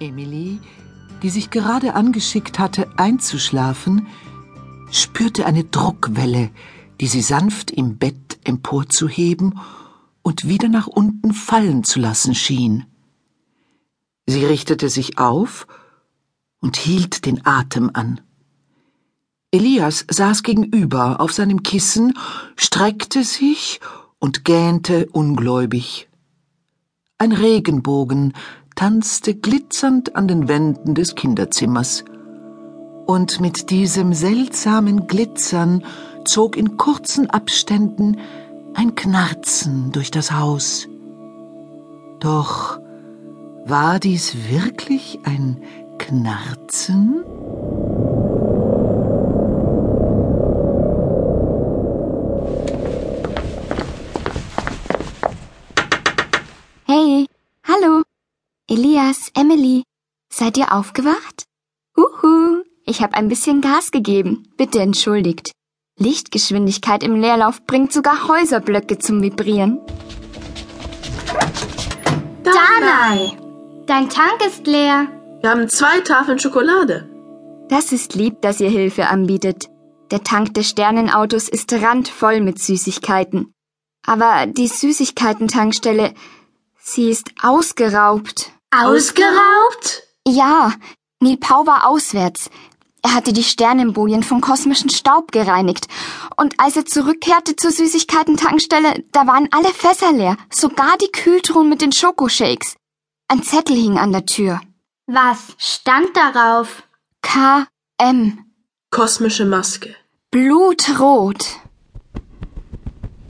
Emily, die sich gerade angeschickt hatte, einzuschlafen, spürte eine Druckwelle, die sie sanft im Bett emporzuheben und wieder nach unten fallen zu lassen schien. Sie richtete sich auf und hielt den Atem an. Elias saß gegenüber auf seinem Kissen, streckte sich und gähnte ungläubig. Ein Regenbogen tanzte glitzernd an den Wänden des Kinderzimmers. Und mit diesem seltsamen Glitzern zog in kurzen Abständen ein Knarzen durch das Haus. Doch war dies wirklich ein Knarzen? Hey. Elias, Emily, seid ihr aufgewacht? Uhu, ich habe ein bisschen Gas gegeben. Bitte entschuldigt. Lichtgeschwindigkeit im Leerlauf bringt sogar Häuserblöcke zum Vibrieren. Danai! Dein Tank ist leer. Wir haben zwei Tafeln Schokolade. Das ist lieb, dass ihr Hilfe anbietet. Der Tank des Sternenautos ist randvoll mit Süßigkeiten. Aber die Süßigkeiten-Tankstelle, sie ist ausgeraubt. Ausgeraubt? Ja, Neil Pau war auswärts. Er hatte die Sternenbojen von kosmischen Staub gereinigt. Und als er zurückkehrte zur Süßigkeiten-Tankstelle, da waren alle Fässer leer, sogar die Kühltruhen mit den Schokoshakes. Ein Zettel hing an der Tür. Was stand darauf? K.M. Kosmische Maske. Blutrot.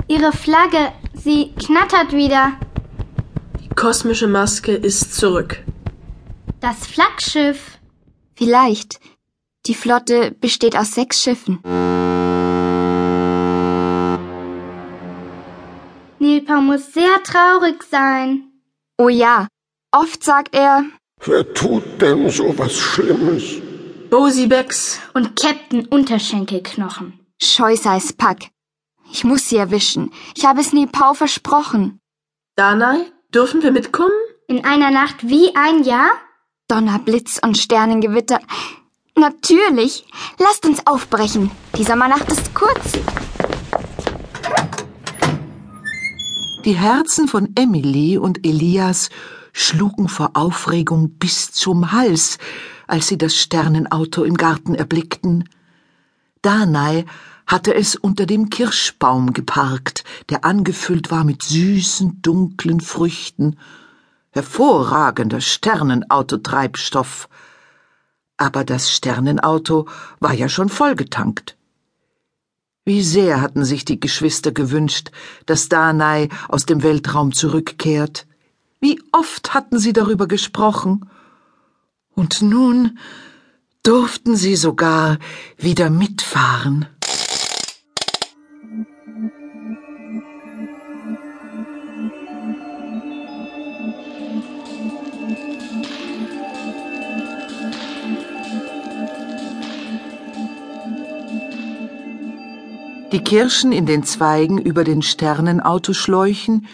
Ihre Flagge, sie knattert wieder. Die kosmische Maske ist zurück. Das Flaggschiff. Vielleicht. Die Flotte besteht aus sechs Schiffen. Nilpa muss sehr traurig sein. Oh ja, oft sagt er, Wer tut denn so was Schlimmes? Bosie Becks. Und Captain Unterschenkelknochen. Scheusals Pack. Ich muss sie erwischen. Ich habe es Nepal versprochen. Danai, dürfen wir mitkommen? In einer Nacht wie ein Jahr? Donner, Blitz und Sternengewitter. Natürlich. Lasst uns aufbrechen. Die Sommernacht ist kurz. Die Herzen von Emily und Elias schlugen vor Aufregung bis zum Hals, als sie das Sternenauto im Garten erblickten. Danai hatte es unter dem Kirschbaum geparkt, der angefüllt war mit süßen, dunklen Früchten. Hervorragender Sternenautotreibstoff. Aber das Sternenauto war ja schon vollgetankt. Wie sehr hatten sich die Geschwister gewünscht, dass Danai aus dem Weltraum zurückkehrt. Wie oft hatten sie darüber gesprochen. Und nun durften sie sogar wieder mitfahren. Die Kirschen in den Zweigen über den Sternenautoschläuchen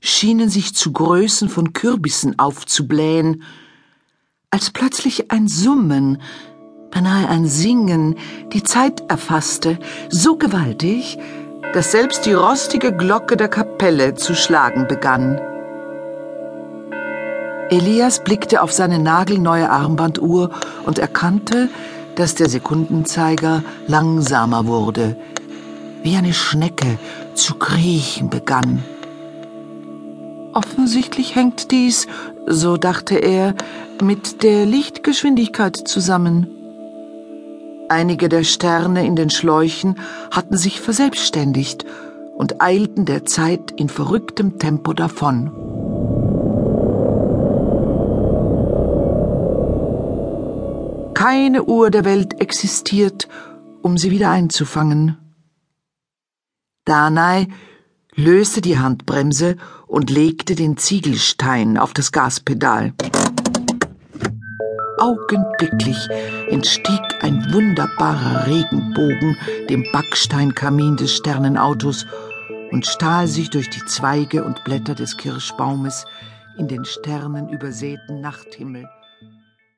schienen sich zu Größen von Kürbissen aufzublähen, als plötzlich ein Summen, beinahe ein Singen, die Zeit erfasste, so gewaltig, dass selbst die rostige Glocke der Kapelle zu schlagen begann. Elias blickte auf seine nagelneue Armbanduhr und erkannte, dass der Sekundenzeiger langsamer wurde, wie eine Schnecke zu kriechen begann. Offensichtlich hängt dies, so dachte er, mit der Lichtgeschwindigkeit zusammen. Einige der Sterne in den Schläuchen hatten sich verselbstständigt und eilten der Zeit in verrücktem Tempo davon. Keine Uhr der Welt existiert, um sie wieder einzufangen. Danai löste die Handbremse und legte den Ziegelstein auf das Gaspedal. Augenblicklich entstieg ein wunderbarer Regenbogen dem Backsteinkamin des Sternenautos und stahl sich durch die Zweige und Blätter des Kirschbaumes in den sternenübersäten Nachthimmel.